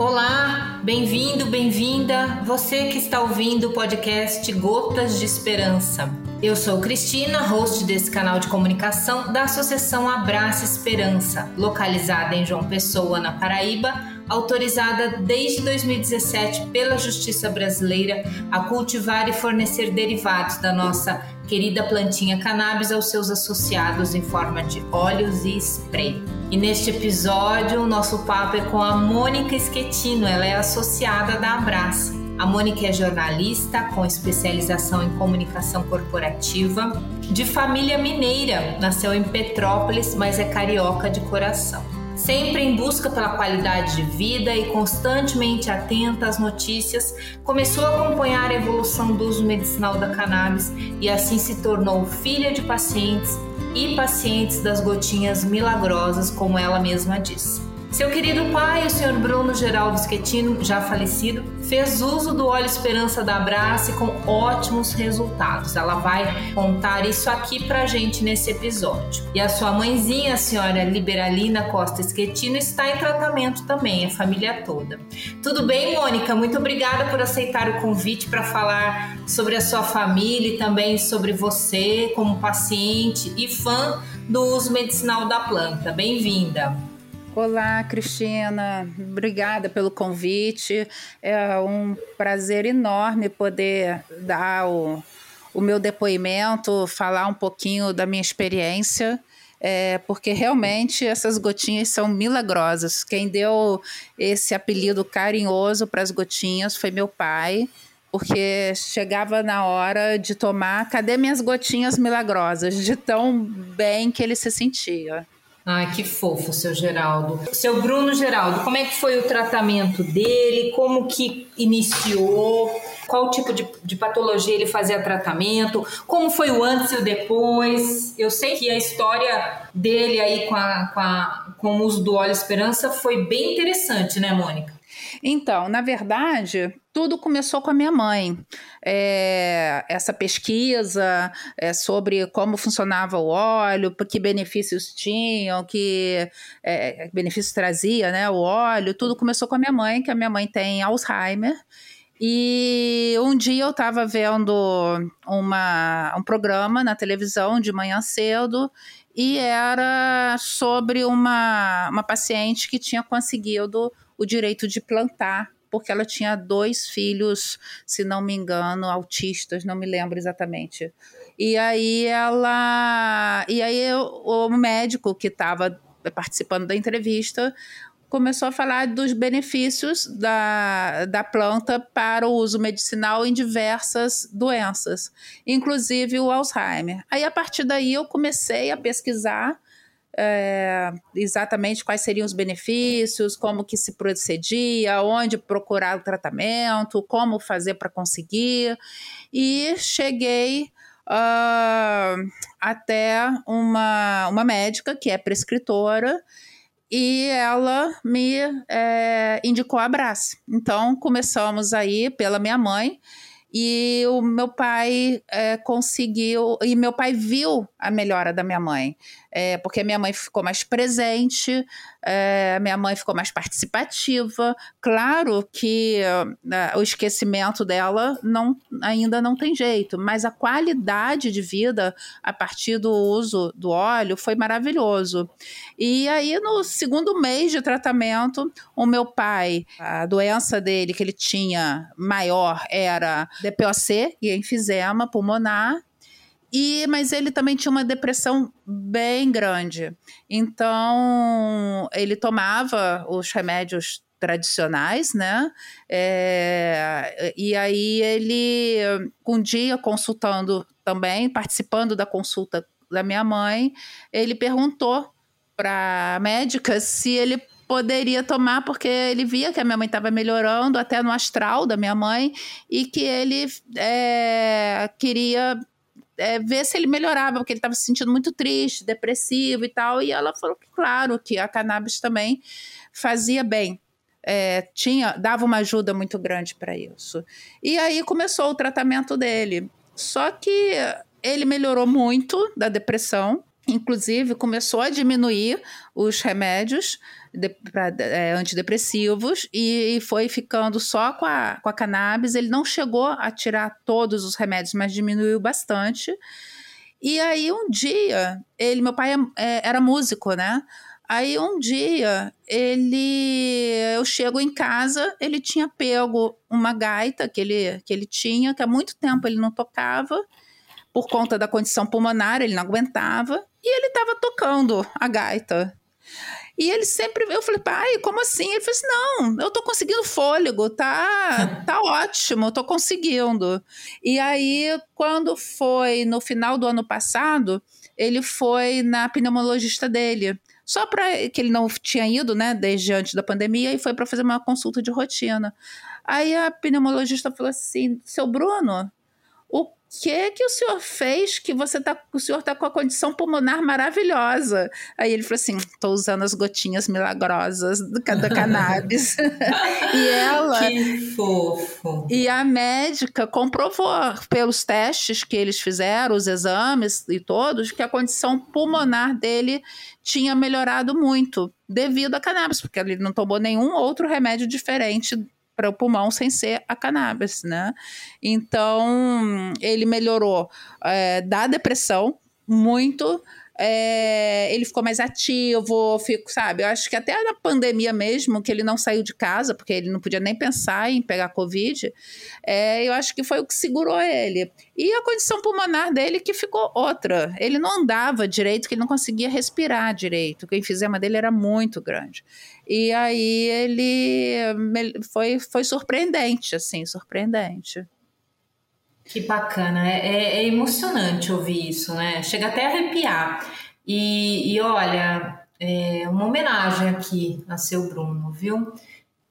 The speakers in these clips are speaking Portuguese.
Olá, bem-vindo, bem-vinda, você que está ouvindo o podcast Gotas de Esperança. Eu sou Cristina, host desse canal de comunicação da Associação Abraça Esperança, localizada em João Pessoa, na Paraíba, autorizada desde 2017 pela Justiça Brasileira a cultivar e fornecer derivados da nossa querida plantinha cannabis aos seus associados em forma de óleos e spray. E neste episódio, o nosso papo é com a Mônica Schettino, ela é associada da Abraça. A Mônica é jornalista com especialização em comunicação corporativa, de família mineira, nasceu em Petrópolis, mas é carioca de coração. Sempre em busca pela qualidade de vida e constantemente atenta às notícias, começou a acompanhar a evolução do uso medicinal da cannabis e assim se tornou filha de pacientes e pacientes das gotinhas milagrosas, como ela mesma diz. Seu querido pai, o senhor Bruno Geraldo Schettino, já falecido, fez uso do óleo Esperança da Abrace com ótimos resultados. Ela vai contar isso aqui pra gente nesse episódio. E a sua mãezinha, a senhora Liberalina Costa Schettino, está em tratamento também, a família toda. Tudo bem, Mônica? Muito obrigada por aceitar o convite para falar sobre a sua família e também sobre você como paciente e fã do uso medicinal da planta. Bem-vinda. Olá, Cristina. Obrigada pelo convite. É um prazer enorme poder dar o, o meu depoimento, falar um pouquinho da minha experiência. É, porque realmente essas gotinhas são milagrosas. Quem deu esse apelido carinhoso para as gotinhas foi meu pai, porque chegava na hora de tomar, cadê minhas gotinhas milagrosas? De tão bem que ele se sentia. Ai, que fofo, seu Geraldo. Seu Bruno Geraldo, como é que foi o tratamento dele? Como que iniciou? Qual tipo de, de patologia ele fazia tratamento? Como foi o antes e o depois? Eu sei que a história dele aí com, a, com, a, com o uso do óleo esperança foi bem interessante, né, Mônica? Então, na verdade, tudo começou com a minha mãe. É, essa pesquisa é, sobre como funcionava o óleo, que benefícios tinham, que é, benefícios trazia né, o óleo, tudo começou com a minha mãe, que a minha mãe tem Alzheimer. E um dia eu estava vendo uma, um programa na televisão de manhã cedo e era sobre uma, uma paciente que tinha conseguido o direito de plantar, porque ela tinha dois filhos, se não me engano, autistas, não me lembro exatamente. E aí ela. E aí o médico que estava participando da entrevista começou a falar dos benefícios da, da planta para o uso medicinal em diversas doenças, inclusive o Alzheimer. Aí, a partir daí, eu comecei a pesquisar é, exatamente quais seriam os benefícios, como que se procedia, onde procurar o tratamento, como fazer para conseguir. E cheguei uh, até uma, uma médica que é prescritora e ela me é, indicou a Abrace. Então começamos aí pela minha mãe e o meu pai é, conseguiu e meu pai viu a melhora da minha mãe. É, porque minha mãe ficou mais presente, é, minha mãe ficou mais participativa. Claro que uh, o esquecimento dela não, ainda não tem jeito, mas a qualidade de vida a partir do uso do óleo foi maravilhoso. E aí, no segundo mês de tratamento, o meu pai, a doença dele que ele tinha maior era DPOC e enfisema pulmonar, e, mas ele também tinha uma depressão bem grande. Então, ele tomava os remédios tradicionais, né? É, e aí ele, um dia consultando também, participando da consulta da minha mãe, ele perguntou para a médica se ele poderia tomar, porque ele via que a minha mãe estava melhorando, até no astral da minha mãe, e que ele é, queria é, ver se ele melhorava, porque ele estava se sentindo muito triste, depressivo e tal. E ela falou que, claro, que a cannabis também fazia bem. É, tinha dava uma ajuda muito grande para isso. E aí começou o tratamento dele. Só que ele melhorou muito da depressão, inclusive começou a diminuir os remédios de, pra, é, antidepressivos e, e, foi ficando só com a, com a cannabis. Ele não chegou a tirar todos os remédios, mas diminuiu bastante. E aí um dia, ele, meu pai é, é era músico, né? Aí um dia ele, eu chego em casa, ele tinha pego uma gaita que ele, que ele tinha, que há muito tempo ele não tocava, por conta da condição pulmonar, ele não aguentava, e ele estava tocando a gaita. E ele sempre, eu falei, pai, como assim? Ele falou assim: não, eu tô conseguindo fôlego, tá, tá ótimo, eu tô conseguindo. E aí, quando foi no final do ano passado, ele foi na pneumologista dele. Só para que ele não tinha ido, né, desde antes da pandemia, e foi para fazer uma consulta de rotina. Aí a pneumologista falou assim: seu Bruno, que que o senhor fez que você tá, o senhor tá com a condição pulmonar maravilhosa? Aí ele falou assim, tô usando as gotinhas milagrosas do, da cannabis. e ela... Que fofo! E a médica comprovou pelos testes que eles fizeram, os exames e todos, que a condição pulmonar dele tinha melhorado muito devido à cannabis, porque ele não tomou nenhum outro remédio diferente para o pulmão sem ser a cannabis, né? Então, ele melhorou é, da depressão muito, é, ele ficou mais ativo, fico, sabe? Eu acho que até na pandemia mesmo, que ele não saiu de casa, porque ele não podia nem pensar em pegar Covid, é, eu acho que foi o que segurou ele. E a condição pulmonar dele que ficou outra. Ele não andava direito, que ele não conseguia respirar direito, que o enfisema dele era muito grande. E aí ele foi, foi surpreendente, assim, surpreendente. Que bacana, é, é, é, emocionante ouvir isso, né? Chega até a arrepiar. E, e olha, é uma homenagem aqui a seu Bruno, viu?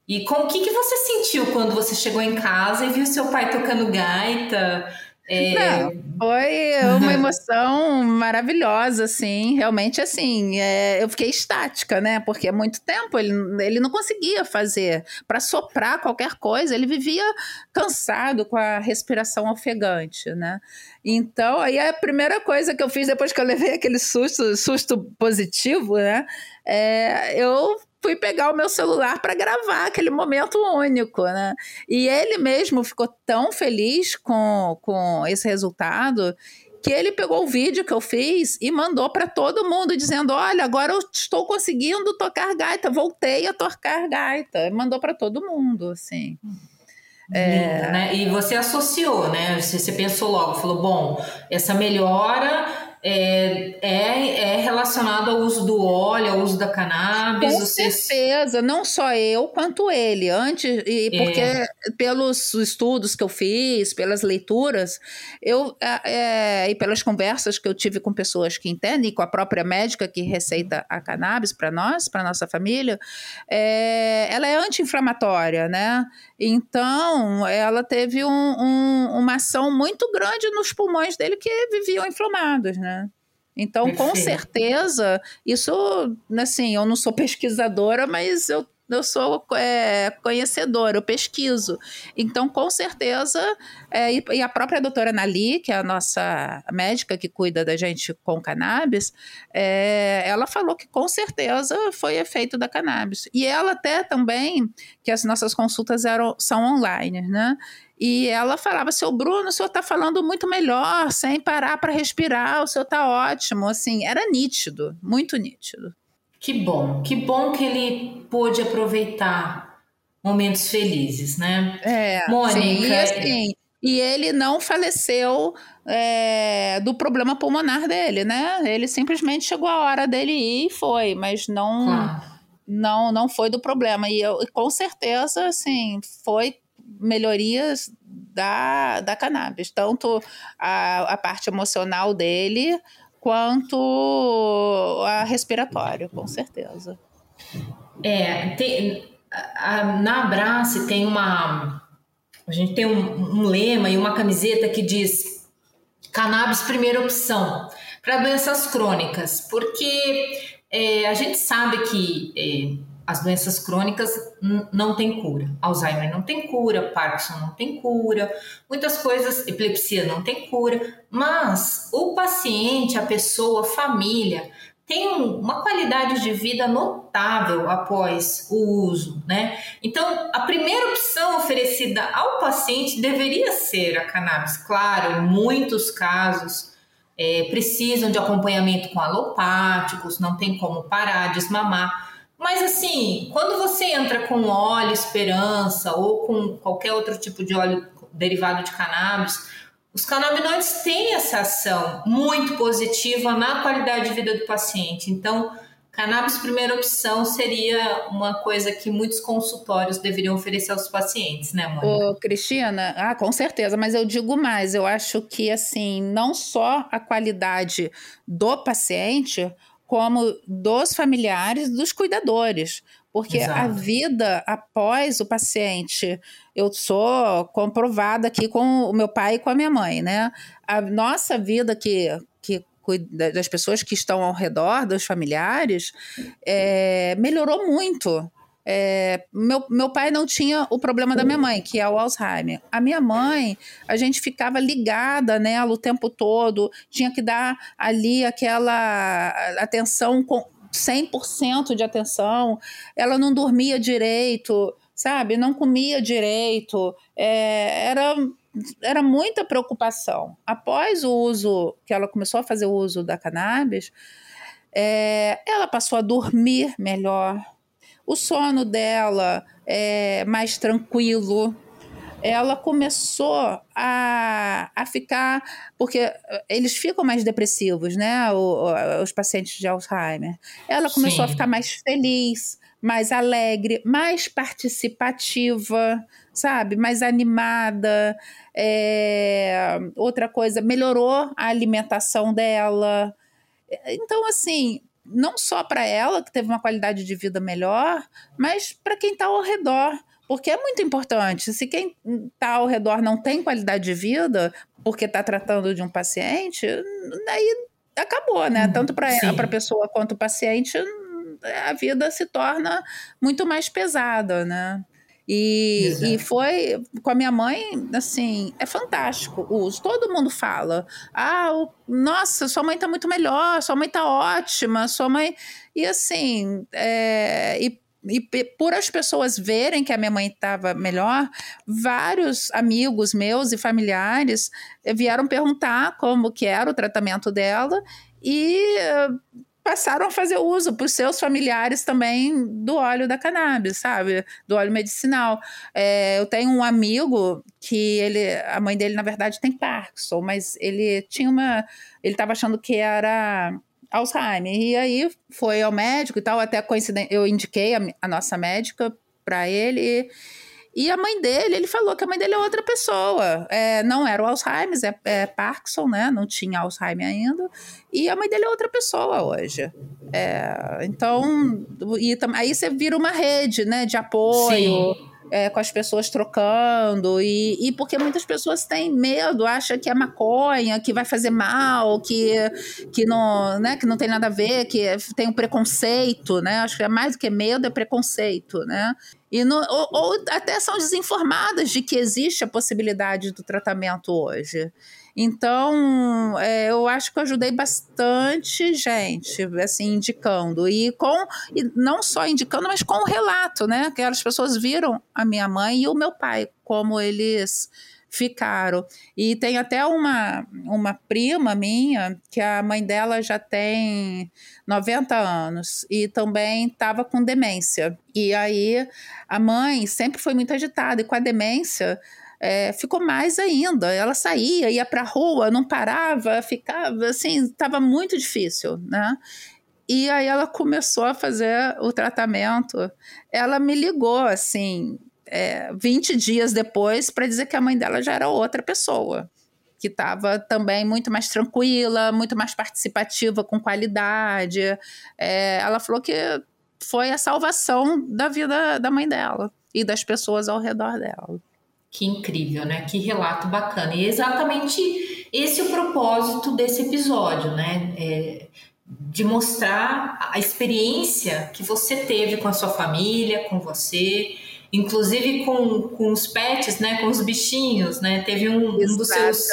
E com o que, que você sentiu quando você chegou em casa e viu seu pai tocando gaita? É... Foi uma emoção maravilhosa, assim, realmente assim, é, eu fiquei estática, né, porque há muito tempo ele, ele não conseguia fazer, para soprar qualquer coisa, ele vivia cansado com a respiração ofegante, né, então aí a primeira coisa que eu fiz depois que eu levei aquele susto, susto positivo, né, é, eu fui pegar o meu celular para gravar aquele momento único, né? E ele mesmo ficou tão feliz com, com esse resultado que ele pegou o vídeo que eu fiz e mandou para todo mundo dizendo: "Olha, agora eu estou conseguindo tocar gaita, voltei a tocar gaita". Mandou para todo mundo, assim. É... Né? E você associou, né? Você, você pensou logo, falou: bom, essa melhora é, é, é relacionado ao uso do óleo, ao uso da cannabis. Com certeza, não só eu quanto ele. Antes, e porque é. pelos estudos que eu fiz, pelas leituras, eu é, é, e pelas conversas que eu tive com pessoas que entendem, com a própria médica que receita a cannabis para nós, para nossa família, é, ela é anti-inflamatória, né? Então, ela teve um, um, uma ação muito grande nos pulmões dele que viviam inflamados, né? Então, Perfeito. com certeza, isso, assim, eu não sou pesquisadora, mas eu eu sou é, conhecedora, eu pesquiso. Então, com certeza, é, e, a própria doutora Nali, que é a nossa médica que cuida da gente com cannabis, é, ela falou que com certeza foi efeito da cannabis. E ela até também, que as nossas consultas eram, são online, né? E ela falava, seu Bruno, o senhor está falando muito melhor, sem parar para respirar, o senhor está ótimo. Assim, era nítido, muito nítido. Que bom, que bom que ele pôde aproveitar momentos felizes, né? É, Mônica. Sim, e, assim, e ele não faleceu é, do problema pulmonar dele, né? Ele simplesmente chegou a hora dele ir e foi, mas não, claro. não, não foi do problema. E eu, com certeza, assim, foi melhorias da, da cannabis, tanto a, a parte emocional dele quanto a respiratório, com certeza. É, tem, a, na Abrace tem uma. A gente tem um, um lema e uma camiseta que diz cannabis primeira opção para doenças crônicas, porque é, a gente sabe que é, as doenças crônicas não têm cura. Alzheimer não tem cura, Parkinson não tem cura, muitas coisas, epilepsia não tem cura, mas o paciente, a pessoa, a família tem uma qualidade de vida notável após o uso, né? Então, a primeira opção oferecida ao paciente deveria ser a cannabis. Claro, em muitos casos é, precisam de acompanhamento com alopáticos, não tem como parar, desmamar. Mas assim, quando você entra com óleo esperança ou com qualquer outro tipo de óleo derivado de cannabis, os canabinoides têm essa ação muito positiva na qualidade de vida do paciente. Então, cannabis primeira opção seria uma coisa que muitos consultórios deveriam oferecer aos pacientes, né, Mônica? Ô, Cristina, ah, com certeza, mas eu digo mais, eu acho que assim, não só a qualidade do paciente, como dos familiares, dos cuidadores. Porque Exato. a vida após o paciente, eu sou comprovada aqui com o meu pai e com a minha mãe, né? A nossa vida que, que das pessoas que estão ao redor, dos familiares, é, melhorou muito. É, meu, meu pai não tinha o problema da minha mãe, que é o Alzheimer. A minha mãe, a gente ficava ligada nela o tempo todo, tinha que dar ali aquela atenção com 100% de atenção. Ela não dormia direito, sabe? Não comia direito. É, era era muita preocupação. Após o uso, que ela começou a fazer o uso da cannabis, é, ela passou a dormir melhor, o sono dela é mais tranquilo. Ela começou a, a ficar. Porque eles ficam mais depressivos, né? O, os pacientes de Alzheimer. Ela começou Sim. a ficar mais feliz, mais alegre, mais participativa, sabe? Mais animada. É, outra coisa, melhorou a alimentação dela. Então, assim, não só para ela, que teve uma qualidade de vida melhor, mas para quem está ao redor. Porque é muito importante. Se quem está ao redor não tem qualidade de vida, porque está tratando de um paciente, daí acabou, né? Uhum. Tanto para a pessoa quanto o paciente, a vida se torna muito mais pesada, né? E, e foi com a minha mãe, assim, é fantástico o uso. Todo mundo fala: ah, o, nossa, sua mãe tá muito melhor, sua mãe tá ótima, sua mãe. E assim, é, e e por as pessoas verem que a minha mãe estava melhor, vários amigos meus e familiares vieram perguntar como que era o tratamento dela e passaram a fazer uso para os seus familiares também do óleo da cannabis, sabe? Do óleo medicinal. É, eu tenho um amigo que ele, a mãe dele, na verdade, tem Parkinson, mas ele tinha uma. Ele estava achando que era Alzheimer. E aí foi ao médico e tal, até coincidente, eu indiquei a, a nossa médica para ele. E, e a mãe dele, ele falou que a mãe dele é outra pessoa. É, não era o Alzheimer, é, é, Parkinson, né? Não tinha Alzheimer ainda. E a mãe dele é outra pessoa hoje. É, então, e, aí você vira uma rede, né? De apoio. Sim é, com as pessoas trocando, e, e porque muitas pessoas têm medo, acham que é maconha, que vai fazer mal, que, que, não, né, que não tem nada a ver, que tem um preconceito, né? Acho que é mais do que medo, é preconceito, né? E no, ou, ou até são desinformadas de que existe a possibilidade do tratamento hoje. Então, é, eu acho que eu ajudei bastante gente, assim, indicando. E com e não só indicando, mas com o relato, né? Que as pessoas viram a minha mãe e o meu pai, como eles ficaram. E tem até uma, uma prima minha, que a mãe dela já tem 90 anos e também estava com demência. E aí a mãe sempre foi muito agitada, e com a demência é, ficou mais ainda. Ela saía, ia para a rua, não parava, ficava assim, estava muito difícil, né? E aí ela começou a fazer o tratamento. Ela me ligou assim, é, 20 dias depois, para dizer que a mãe dela já era outra pessoa. Que estava também muito mais tranquila, muito mais participativa, com qualidade. É, ela falou que foi a salvação da vida da mãe dela e das pessoas ao redor dela. Que incrível, né? Que relato bacana. E é exatamente esse é o propósito desse episódio, né? É de mostrar a experiência que você teve com a sua família, com você, inclusive com, com os pets, né, com os bichinhos, né? Teve um, um dos seus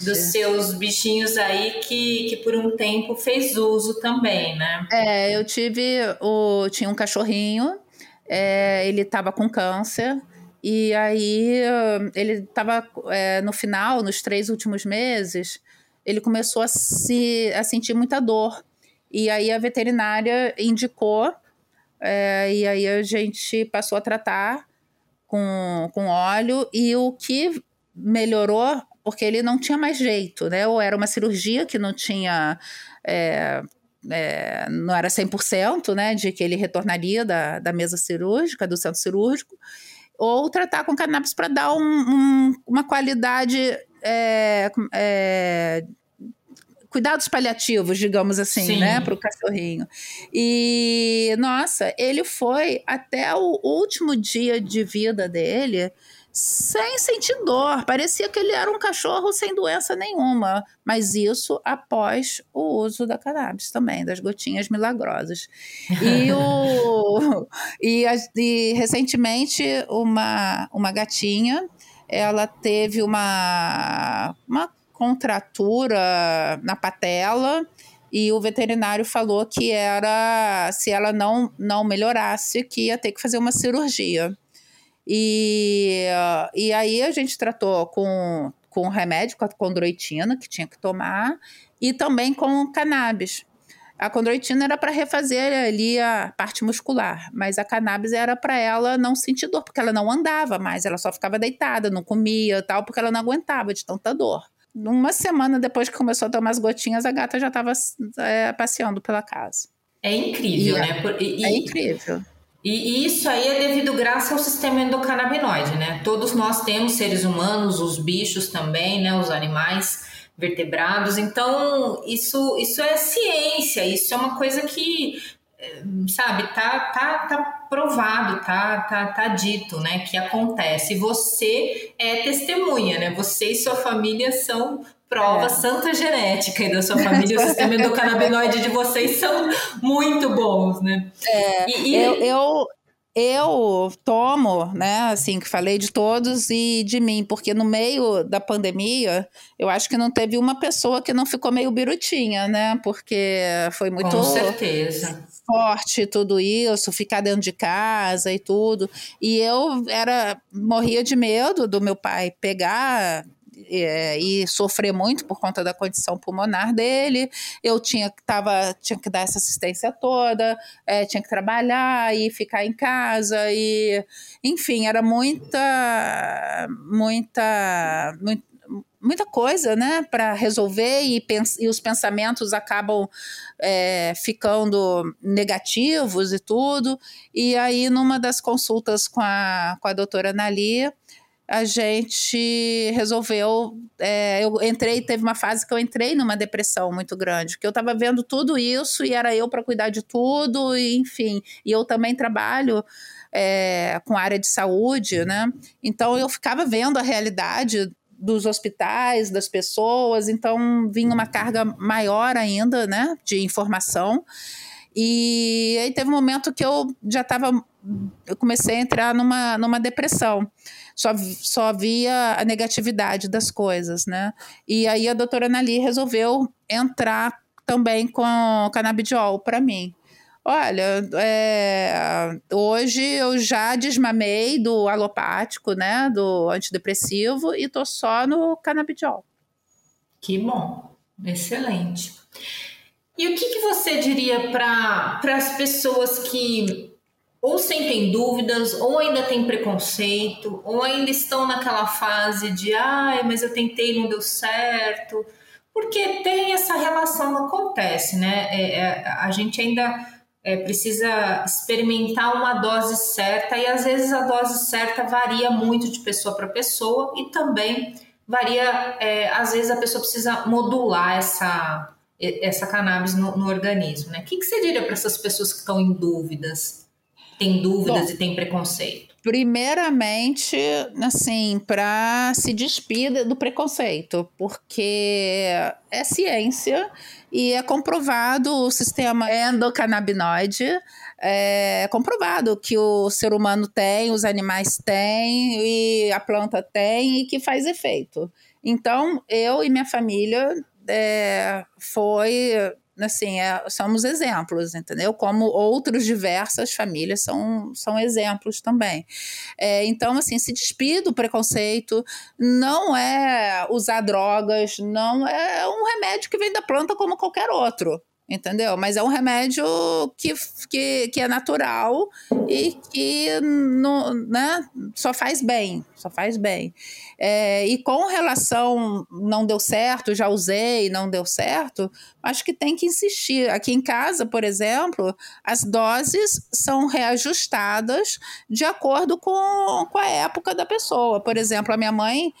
dos seus bichinhos aí que, que por um tempo fez uso também, né? É, eu tive o tinha um cachorrinho, é, ele estava com câncer. E aí ele estava é, no final, nos três últimos meses, ele começou a, se, a sentir muita dor. E aí a veterinária indicou é, e aí a gente passou a tratar com, com óleo e o que melhorou, porque ele não tinha mais jeito, né? Ou era uma cirurgia que não tinha. É, é, não era 100%, né? De que ele retornaria da, da mesa cirúrgica, do centro cirúrgico, ou tratar com cannabis para dar um, um, uma qualidade é, é, cuidados paliativos, digamos assim, Sim. né, para o cachorrinho. E nossa, ele foi até o último dia de vida dele sem sentir dor. Parecia que ele era um cachorro sem doença nenhuma. Mas isso após o uso da cannabis também, das gotinhas milagrosas. E, o, e, e recentemente, uma, uma gatinha ela teve uma, uma contratura na patela e o veterinário falou que era se ela não não melhorasse que ia ter que fazer uma cirurgia. E, e aí a gente tratou com, com remédio, com a condroitina, que tinha que tomar, e também com cannabis. A condroitina era para refazer ali a parte muscular, mas a cannabis era para ela não sentir dor, porque ela não andava mais, ela só ficava deitada, não comia tal, porque ela não aguentava de tanta dor uma semana depois que começou a tomar as gotinhas, a gata já estava é, passeando pela casa. É incrível, e né? Por, e, é incrível. E, isso aí é devido graças ao sistema endocannabinoide, né? Todos nós temos seres humanos, os bichos também, né? Os animais vertebrados. Então, isso, isso é ciência, isso é uma coisa que sabe, tá, tá, tá provado, tá, tá, tá dito, né, que acontece. Você é testemunha, né? Você e sua família são prova é. santa genética e da sua família, o sistema endocannabinoide de vocês são muito bons, né? É, e, e... Eu, eu, eu tomo, né, assim, que falei de todos e de mim, porque no meio da pandemia, eu acho que não teve uma pessoa que não ficou meio birutinha, né, porque foi muito... Com certeza forte tudo isso, ficar dentro de casa e tudo. E eu era morria de medo do meu pai pegar é, e sofrer muito por conta da condição pulmonar dele. Eu tinha, tava, tinha que dar essa assistência toda, é, tinha que trabalhar e ficar em casa e, enfim, era muita, muita, muito, muita coisa, né, para resolver e, e, os pensamentos acabam é, ficando negativos e tudo. E aí, numa das consultas com a, com a doutora Nali, a gente resolveu. É, eu entrei, teve uma fase que eu entrei numa depressão muito grande, que eu estava vendo tudo isso e era eu para cuidar de tudo, e, enfim. E eu também trabalho é, com área de saúde, né? Então eu ficava vendo a realidade dos hospitais, das pessoas, então vinha uma carga maior ainda, né, de informação. E aí teve um momento que eu já estava, eu comecei a entrar numa, numa depressão. Só, só via a negatividade das coisas, né? E aí a doutora Nali resolveu entrar também com canabidiol para mim. Olha, é, hoje eu já desmamei do alopático, né, do antidepressivo e tô só no canabidiol. Que bom, excelente. E o que, que você diria para as pessoas que ou sentem dúvidas, ou ainda têm preconceito, ou ainda estão naquela fase de ai, mas eu tentei, não deu certo, porque tem essa relação, acontece, né? É, é, a gente ainda é, precisa experimentar uma dose certa e às vezes a dose certa varia muito de pessoa para pessoa e também varia, é, às vezes a pessoa precisa modular essa, essa cannabis no, no organismo. Né? O que, que você diria para essas pessoas que estão em dúvidas, têm dúvidas Bom, e têm preconceito? Primeiramente, assim, para se despir do preconceito, porque é ciência e é comprovado o sistema endocannabinoide, é comprovado que o ser humano tem, os animais têm e a planta tem e que faz efeito. Então, eu e minha família é, foi assim, é, somos exemplos, entendeu? Como outras diversas famílias são, são exemplos também. É, então, assim, se despir do preconceito, não é usar drogas, não é um remédio que vem da planta como qualquer outro entendeu? Mas é um remédio que, que, que é natural e que no, né, só faz bem, só faz bem. É, e com relação não deu certo, já usei, não deu certo, acho que tem que insistir. Aqui em casa, por exemplo, as doses são reajustadas de acordo com, com a época da pessoa. Por exemplo, a minha mãe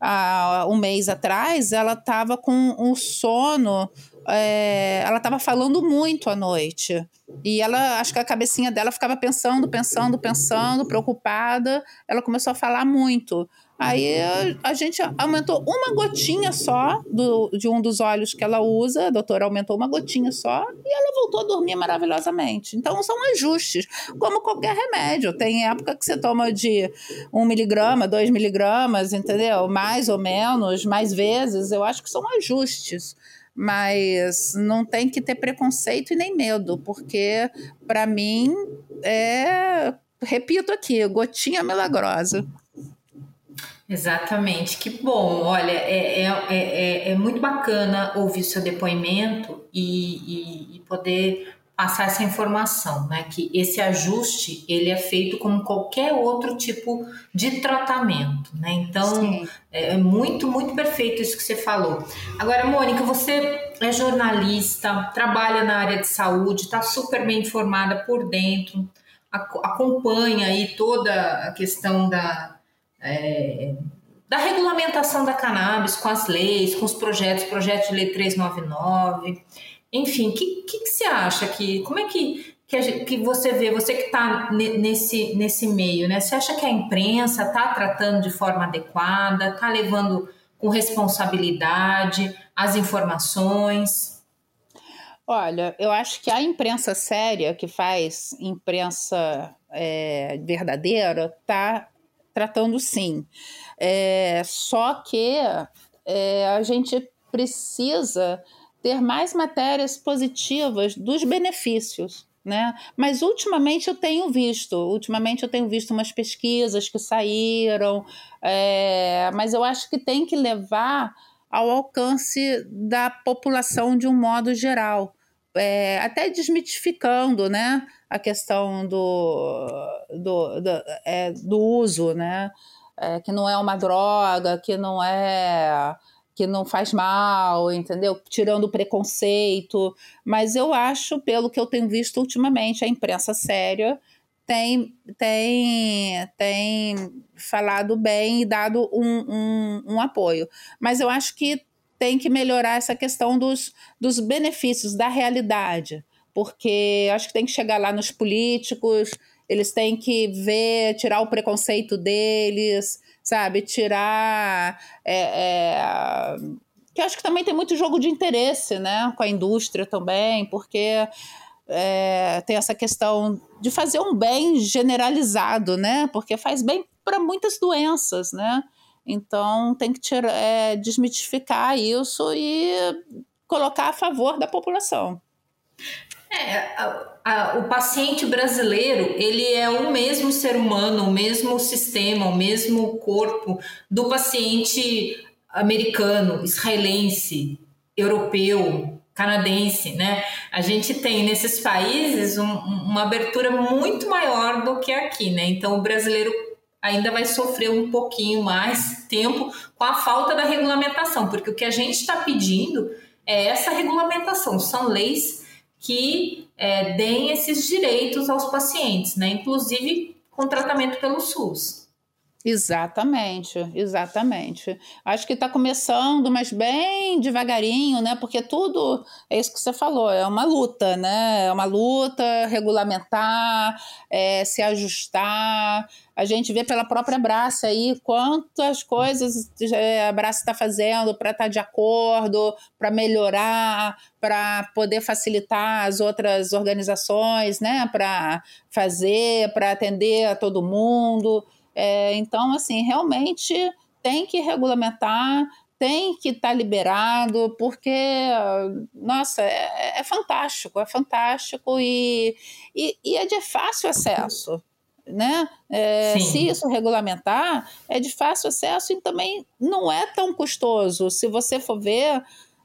há um mês atrás, ela estava com um sono é, ela estava falando muito à noite. E ela, acho que a cabecinha dela ficava pensando, pensando, pensando, preocupada. Ela começou a falar muito. Aí a, gente aumentou uma gotinha só do, de um dos olhos que ela usa, a doutora aumentou uma gotinha só e ela voltou a dormir maravilhosamente. Então são ajustes, como qualquer remédio. Tem época que você toma de um miligrama, dois miligramas, entendeu? Mais ou menos, mais vezes. Eu acho que são ajustes mas não tem que ter preconceito e nem medo, porque para mim é, repito aqui, gotinha milagrosa. Exatamente, que bom. Olha, é, é, é, é muito bacana ouvir seu depoimento e, e, e poder passar essa informação, né? Que esse ajuste ele é feito como qualquer outro tipo de tratamento, né? Então é, é muito, muito perfeito isso que você falou. Agora, Mônica, você é jornalista, trabalha na área de saúde, está super bem informada por dentro, acompanha aí toda a questão da é, da regulamentação da cannabis com as leis, com os projetos, projeto de lei 399. Enfim, o que, que, que, você acha que. Como é que, que, que você vê, você que está nesse, nesse meio, né? Você acha que a imprensa está tratando de forma adequada, está levando com responsabilidade as informações? Olha, eu acho que a imprensa séria, que faz imprensa é, verdadeira, está tratando sim. É, só que é, a gente precisa ter mais matérias positivas dos benefícios. Né? Mas ultimamente eu tenho visto, ultimamente eu tenho visto umas pesquisas que saíram, é, mas eu acho que tem que levar ao alcance da população de um modo geral, é, até desmitificando, né, a questão do, do, do, é, do uso, né, é, que não é uma droga, que não é que não faz mal, entendeu? Tirando o preconceito. Mas eu acho, pelo que eu tenho visto ultimamente, a imprensa séria tem, tem, tem falado bem e dado um, um, um apoio. Mas eu acho que tem que melhorar essa questão dos, dos benefícios, da realidade. Porque acho que tem que chegar lá nos políticos, eles têm que ver, tirar o preconceito deles, sabe? Tirar. É, é, que acho que também tem muito jogo de interesse, né? Com a indústria também, porque é, tem essa questão de fazer um bem generalizado, né? Porque faz bem para muitas doenças, né? Então tem que tirar, é, desmitificar isso e colocar a favor da população. É, a, a, o paciente brasileiro, ele é o mesmo ser humano, o mesmo sistema, o mesmo corpo do paciente americano, israelense, europeu, canadense, né? A gente tem nesses países um, uma abertura muito maior do que aqui, né? Então o brasileiro ainda vai sofrer um pouquinho mais tempo com a falta da regulamentação, porque o que a gente está pedindo é essa regulamentação, são leis que é, deem esses direitos aos pacientes, né? inclusive com tratamento pelo SUS. Exatamente, exatamente. Acho que está começando, mas bem devagarinho, né? Porque tudo é isso que você falou, é uma luta, né? É uma luta regulamentar, é, se ajustar. A gente vê pela própria Braça aí quantas coisas é, a Braça está fazendo para estar tá de acordo, para melhorar, para poder facilitar as outras organizações, né? Para fazer, para atender a todo mundo. É, então, assim, realmente tem que regulamentar, tem que estar tá liberado, porque, nossa, é, é, fantástico, é fantástico e, e, e, é de fácil acesso. Né? É, se isso regulamentar, é de fácil acesso e também não é tão custoso. Se você for ver,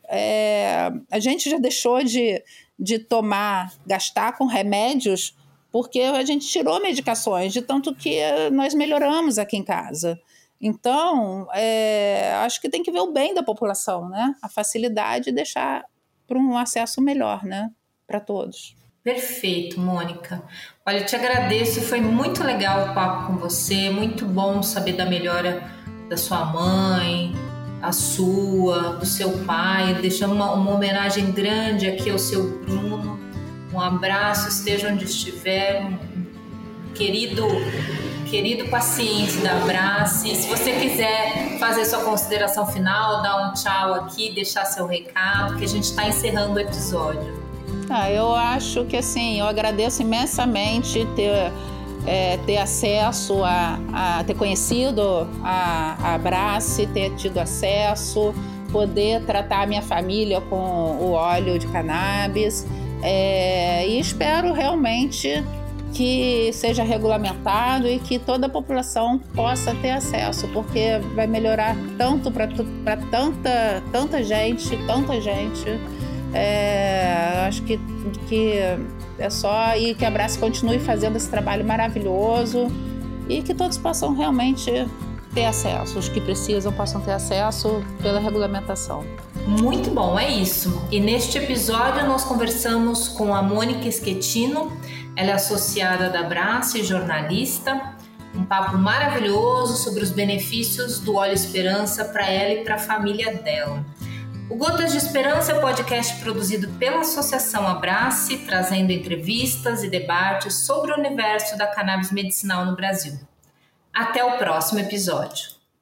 é, a gente já deixou de, de tomar, gastar com remédios porque a gente tirou medicações, de tanto que nós melhoramos aqui em casa. Então, é, acho que tem que ver o bem da população, né? A facilidade de deixar para um acesso melhor, né? Para todos. Perfeito, Mônica. Olha, eu te agradeço, foi muito legal o papo com você, muito bom saber da melhora da sua mãe, a sua, do seu pai. Deixamos uma, uma homenagem grande aqui ao seu Bruno um abraço, esteja onde estiver, querido querido paciente da Abrace. Se você quiser fazer sua consideração final, dar um tchau aqui, deixar seu recado, que a gente está encerrando o episódio. Ah, eu acho que assim, eu agradeço imensamente ter, é, ter acesso a, a, ter conhecido a, a Abrace, ter tido acesso, poder tratar a minha família com o óleo de cannabis. É, e espero realmente que seja regulamentado e que toda a população possa ter acesso, porque vai melhorar tanto para tanta, tanta gente, tanta gente. É, acho que, que é só e que a Abraço continue fazendo esse trabalho maravilhoso e que todos possam realmente ter acesso, os que precisam possam ter acesso pela regulamentação. Muito bom, é isso. E neste episódio nós conversamos com a Mônica Schettino, ela é associada da Brace, jornalista. Um papo maravilhoso sobre os benefícios do óleo Esperança para ela e para a família dela. O Gotas de Esperança é um podcast produzido pela Associação Abrace, trazendo entrevistas e debates sobre o universo da cannabis medicinal no Brasil. Até o próximo episódio.